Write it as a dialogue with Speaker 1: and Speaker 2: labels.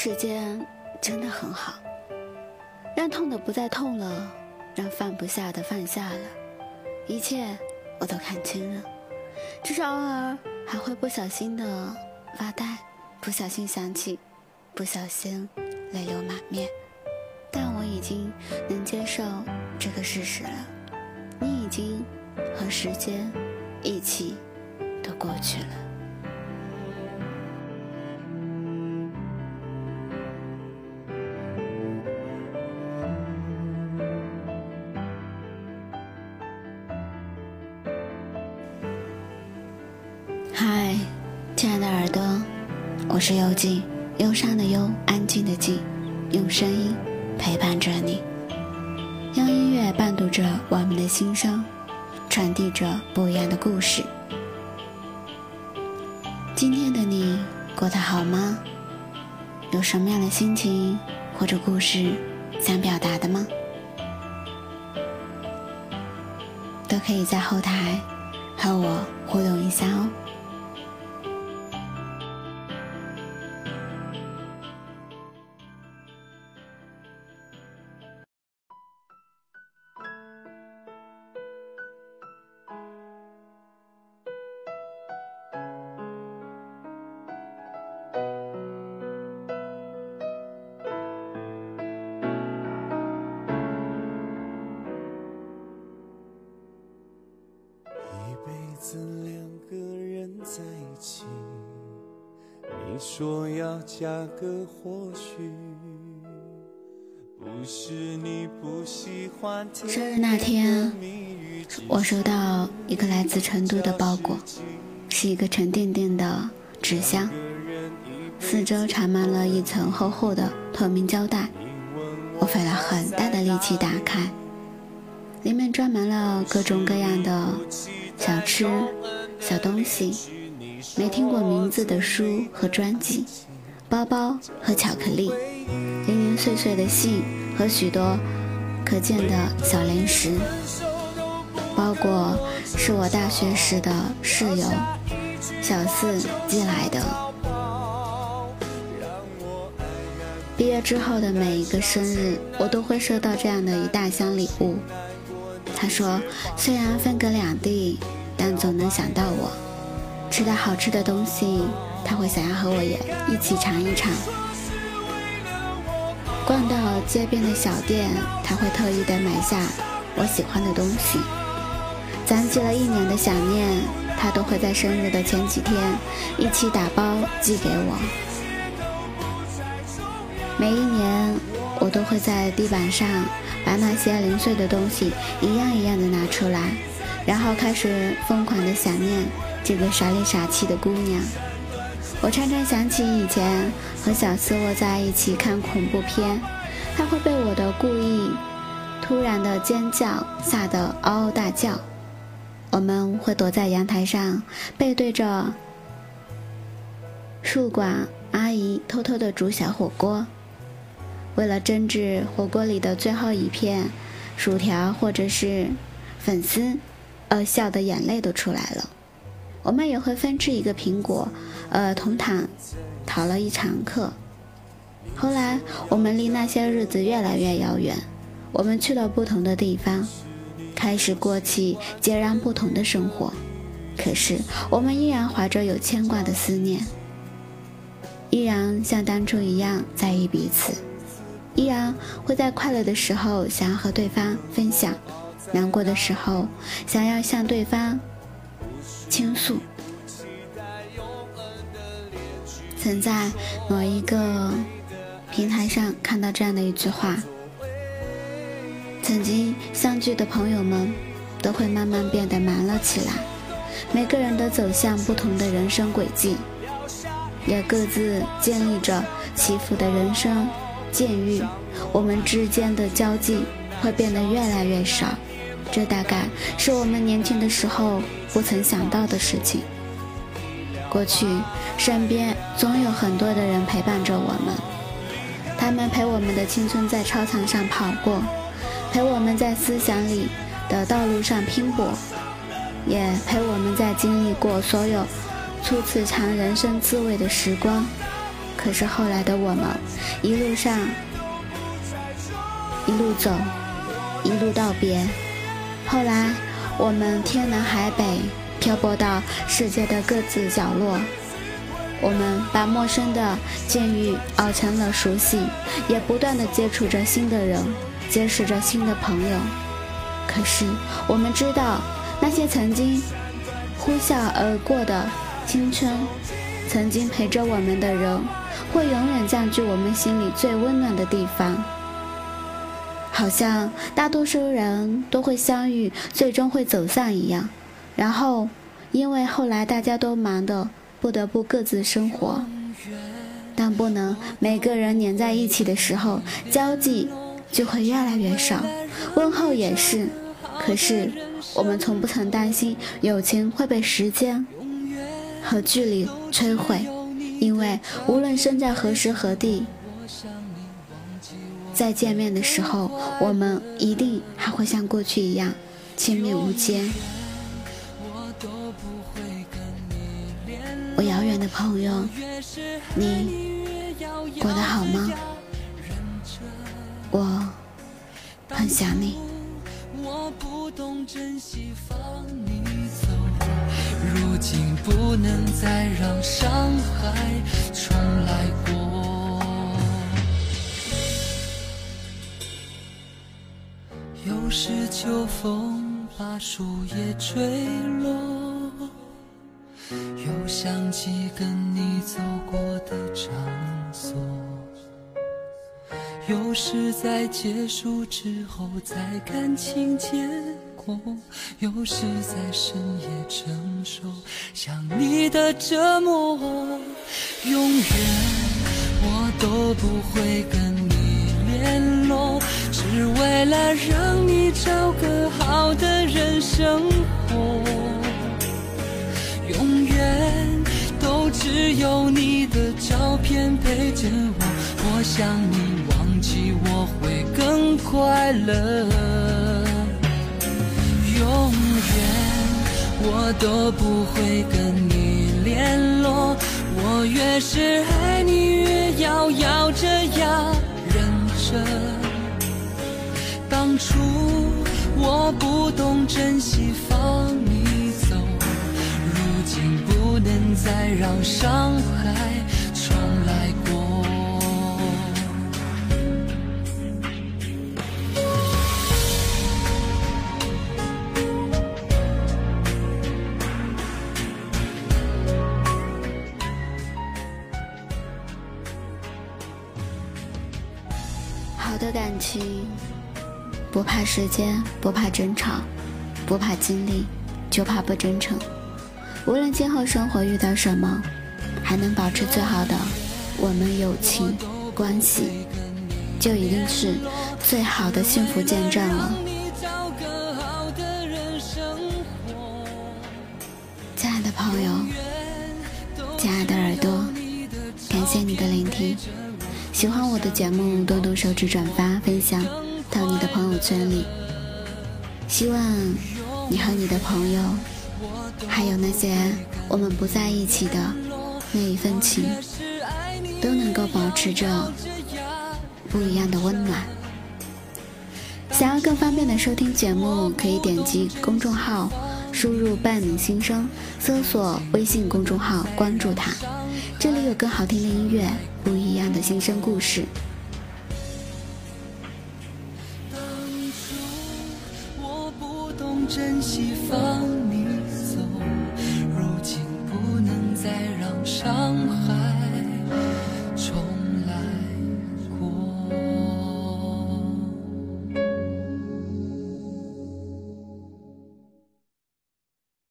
Speaker 1: 时间真的很好，让痛的不再痛了，让放不下的放下了，一切我都看清了。只是偶尔还会不小心的发呆，不小心想起，不小心泪流满面。但我已经能接受这个事实了，你已经和时间。一起都过去了。亲爱的耳朵，我是幽静，忧伤的忧，安静的静，用声音陪伴着你，用音乐伴读着我们的心声，传递着不一样的故事。今天的你过得好吗？有什么样的心情或者故事想表达的吗？都可以在后台和我互动一下哦。
Speaker 2: 说要加个或许，不是你不喜欢
Speaker 1: 生日那天我收到一个来自成都的包裹，是一个沉甸甸的纸箱，四周缠满了一层厚厚的透明胶带。我费了很大的力气打开，里面装满了各种各样的小吃、小东西，没听过名字的书和专辑，包包和巧克力，零零碎碎的信和许多可见的小零食。包裹是我大学时的室友小四寄来的。毕业之后的每一个生日，我都会收到这样的一大箱礼物。他说，虽然分隔两地，但总能想到我。吃到好吃的东西，他会想要和我也一起尝一尝。逛到街边的小店，他会特意的买下我喜欢的东西。攒积了一年的想念，他都会在生日的前几天一起打包寄给我。每一年，我都会在地板上把那些零碎的东西一样一样的拿出来，然后开始疯狂的想念这个傻里傻气的姑娘。我常常想起以前和小四窝在一起看恐怖片，他会被我的故意突然的尖叫吓得嗷嗷大叫。我们会躲在阳台上，背对着宿管阿姨，偷偷的煮小火锅。为了争执火锅里的最后一片薯条或者是粉丝，而笑的眼泪都出来了。我们也会分吃一个苹果，呃，同躺逃了一堂课。后来，我们离那些日子越来越遥远，我们去了不同的地方，开始过起截然不同的生活。可是，我们依然怀着有牵挂的思念，依然像当初一样在意彼此。依然会在快乐的时候想要和对方分享，难过的时候想要向对方倾诉。曾在某一个平台上看到这样的一句话：曾经相聚的朋友们，都会慢慢变得忙了起来，每个人都走向不同的人生轨迹，也各自建立着起伏的人生。境遇，我们之间的交际会变得越来越少，这大概是我们年轻的时候不曾想到的事情。过去，身边总有很多的人陪伴着我们，他们陪我们的青春在操场上跑过，陪我们在思想里的道路上拼搏，也陪我们在经历过所有初次尝人生滋味的时光。可是后来的我们，一路上，一路走，一路道别。后来，我们天南海北，漂泊到世界的各自角落。我们把陌生的境遇熬成了熟悉，也不断的接触着新的人，结识着新的朋友。可是，我们知道，那些曾经呼啸而过的青春，曾经陪着我们的人，会永远占据我们心里最温暖的地方。好像大多数人都会相遇，最终会走散一样。然后，因为后来大家都忙的。不得不各自生活，但不能每个人黏在一起的时候，交际就会越来越少，问候也是。可是我们从不曾担心友情会被时间和距离摧毁，因为无论身在何时何地，再见面的时候，我们一定还会像过去一样亲密无间。我遥远的朋友，你过得好吗？我很想你。如今不能再让伤害重来过。有时秋风把树叶吹落。又想起跟你走过的场所，有时在结束之后再看清结果，有时在深夜承受想你的折磨。永远我都不会跟，只为了让你找个好的人生活。永远都只有你的照片陪着我，我想你忘记我会更快乐。永远我都不会跟你联络，我越是爱你越要咬着牙忍着。当初我不懂珍惜放你走，如今。不能再让伤害重来过。好的感情，不怕时间，不怕争吵，不怕经历，就怕不真诚。无论今后生活遇到什么，还能保持最好的我们友情关系，就一定是最好的幸福见证了。亲爱的朋友，亲爱的耳朵，感谢你的聆听。喜欢我的节目，动动手指转发分享到你的朋友圈里。希望你和你的朋友。还有那些我们不在一起的那一份情，都能够保持着不一样的温暖。想要更方便的收听节目，可以点击公众号，输入“伴你心声”，搜索微信公众号关注它。这里有更好听的音乐，不一样的心声故事。懂珍惜放你走。如今不能再让伤害